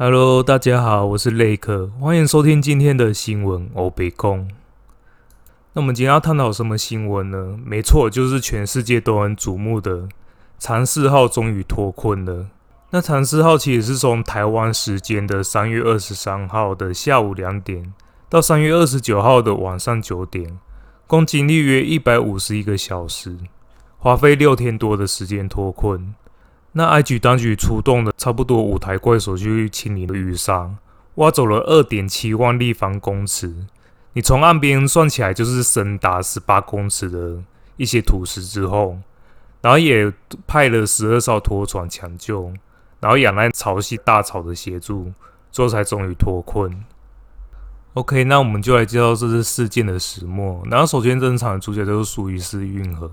Hello，大家好，我是雷克，欢迎收听今天的新闻欧北共。那我们今天要探讨什么新闻呢？没错，就是全世界都很瞩目的长四号终于脱困了。那长四号其实是从台湾时间的三月二十三号的下午两点到三月二十九号的晚上九点，共经历约一百五十一个小时，花费六天多的时间脱困。那埃及当局出动了差不多五台怪手去清理了淤沙，挖走了二点七万立方公尺。你从岸边算起来就是深达十八公尺的一些土石之后，然后也派了十二艘拖船抢救，然后仰赖潮汐大潮的协助，最后才终于脱困。OK，那我们就来介绍这次事件的始末。然后首先登场的主角就是苏伊士运河。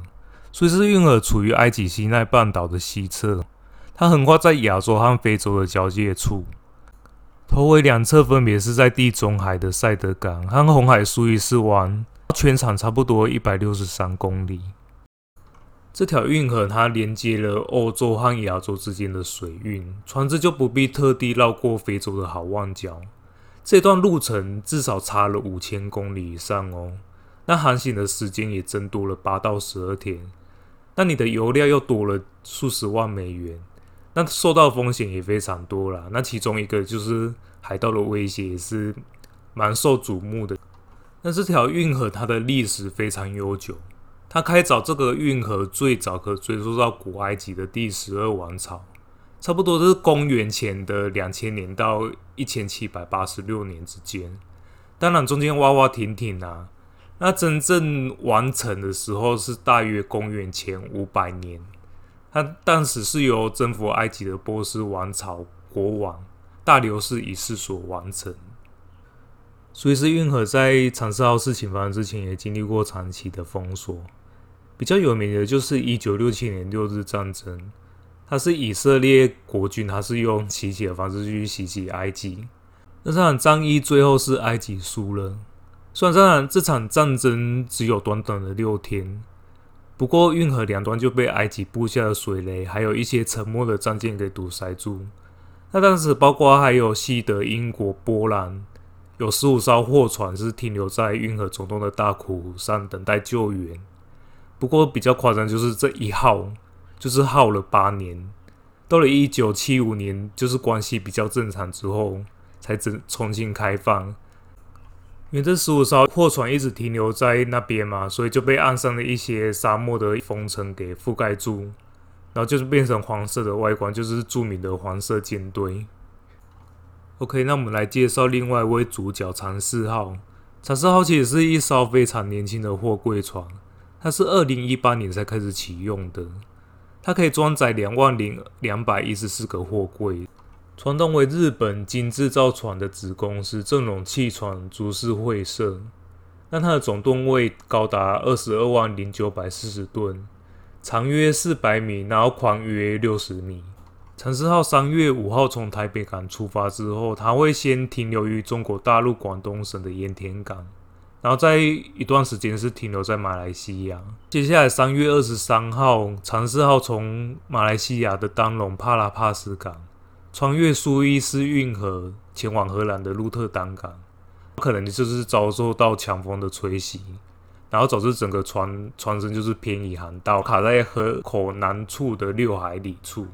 苏伊士运河处于埃及西奈半岛的西侧，它横跨在亚洲和非洲的交界处，头尾两侧分别是在地中海的塞德港和红海苏伊士湾，全长差不多一百六十三公里。这条运河它连接了欧洲和亚洲之间的水运，船只就不必特地绕过非洲的好望角。这段路程至少差了五千公里以上哦，那航行的时间也增多了八到十二天。那你的油料又多了数十万美元，那受到风险也非常多啦。那其中一个就是海盗的威胁也是蛮受瞩目的。那这条运河它的历史非常悠久，它开凿这个运河最早可追溯到古埃及的第十二王朝，差不多是公元前的两千年到一千七百八十六年之间。当然中间挖挖停停啊。那真正完成的时候是大约公元前五百年，它当时是由征服埃及的波斯王朝国王大流士一世所完成。苏伊士运河在长四号事情发生之前也经历过长期的封锁，比较有名的就是一九六七年六日战争，它是以色列国军，它是用袭击的方式去袭击埃及，那这场战役最后是埃及输了。虽然这场这场战争只有短短的六天，不过运河两端就被埃及布下的水雷，还有一些沉没的战舰给堵塞住。那当时包括还有西德、英国、波兰，有十五艘货船是停留在运河总洞的大苦上等待救援。不过比较夸张就是这一耗就是耗了八年，到了一九七五年，就是关系比较正常之后，才重重新开放。因为这十五艘货船一直停留在那边嘛，所以就被岸上的一些沙漠的风尘给覆盖住，然后就是变成黄色的外观，就是著名的黄色舰队。OK，那我们来介绍另外一位主角长四号。长四号其实是一艘非常年轻的货柜船，它是二零一八年才开始启用的，它可以装载两万零两百一十四个货柜。传统为日本精制造船的子公司正荣汽船株式会社，那它的总吨位高达二十二万零九百四十吨，长约四百米，然后宽约六十米。长四号三月五号从台北港出发之后，它会先停留于中国大陆广东省的盐田港，然后在一段时间是停留在马来西亚。接下来三月二十三号，长四号从马来西亚的丹龙帕拉帕斯港。穿越苏伊士运河前往荷兰的鹿特丹港，可能就是遭受到强风的吹袭，然后导致整个船船身就是偏移航道，卡在河口南处的六海里处。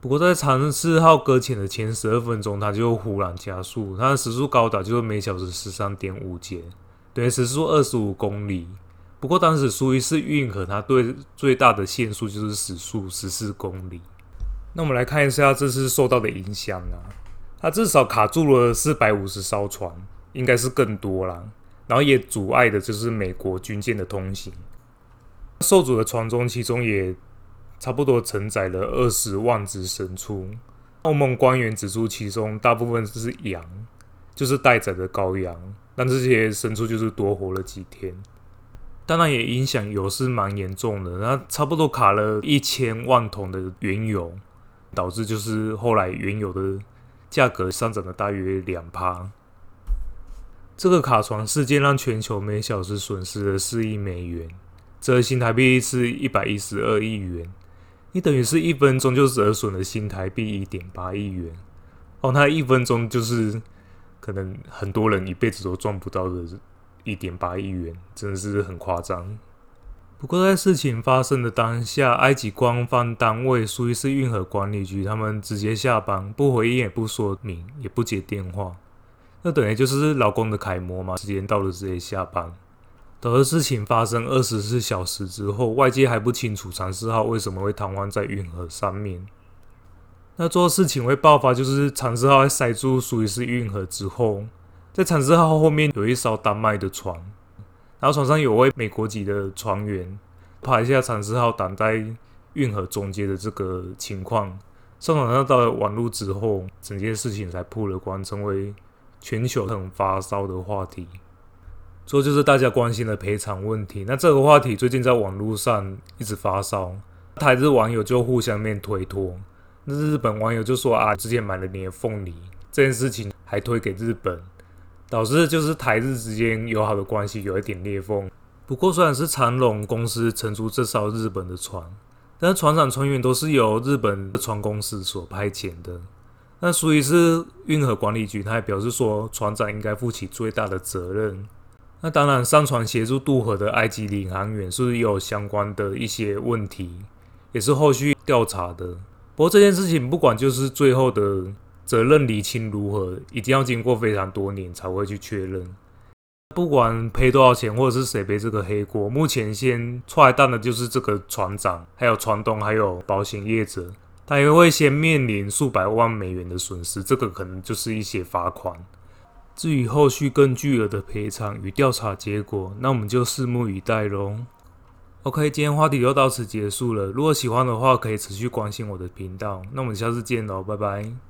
不过在长四号搁浅的前十二分钟，它就忽然加速，它的时速高达就是每小时十三点五节，等于时速二十五公里。不过当时苏伊士运河它对最大的限速就是时速十四公里。那我们来看一下这次受到的影响啊，它至少卡住了四百五十艘船，应该是更多啦。然后也阻碍的就是美国军舰的通行。受阻的船中，其中也差不多承载了二十万只牲畜。欧盟官员指出，其中大部分是羊，就是待宰的羔羊，但这些牲畜就是多活了几天。当然也影响油是蛮严重的，那差不多卡了一千万桶的原油。导致就是后来原油的价格上涨了大约两趴。这个卡船事件让全球每小时损失了四亿美元，折新台币是一百一十二亿元。你等于是一分钟就折损了新台币一点八亿元。哦，那一分钟就是可能很多人一辈子都赚不到的一点八亿元，真的是很夸张。不过在事情发生的当下，埃及官方单位苏伊士运河管理局他们直接下班，不回应，也不说明，也不接电话，那等于就是劳工的楷模嘛。时间到了直接下班。等事情发生二十四小时之后，外界还不清楚长四号为什么会瘫痪在运河上面。那做事情会爆发，就是长四号在塞住苏伊士运河之后，在长四号后面有一艘丹麦的船，然后船上有位美国籍的船员拍一下长四号挡在运河中间的这个情况，上传上到了网络之后，整件事情才破了关，成为全球很发烧的话题。这就是大家关心的赔偿问题。那这个话题最近在网络上一直发烧，台日网友就互相面推脱。那日本网友就说啊，之前买了你的凤梨这件事情还推给日本，导致就是台日之间友好的关系有一点裂缝。不过虽然是长龙公司乘出这艘日本的船，但船长船员都是由日本的船公司所派遣的。那所以是运河管理局，他还表示说，船长应该负起最大的责任。那当然，上船协助渡河的埃及领航员是有相关的一些问题，也是后续调查的。不过这件事情，不管就是最后的责任厘清如何，一定要经过非常多年才会去确认。不管赔多少钱，或者是谁背这个黑锅，目前先出来蛋的就是这个船长，还有船东，还有保险业者，他也会先面临数百万美元的损失，这个可能就是一些罚款。至于后续更巨额的赔偿与调查结果，那我们就拭目以待喽。OK，今天话题就到此结束了。如果喜欢的话，可以持续关心我的频道。那我们下次见喽，拜拜。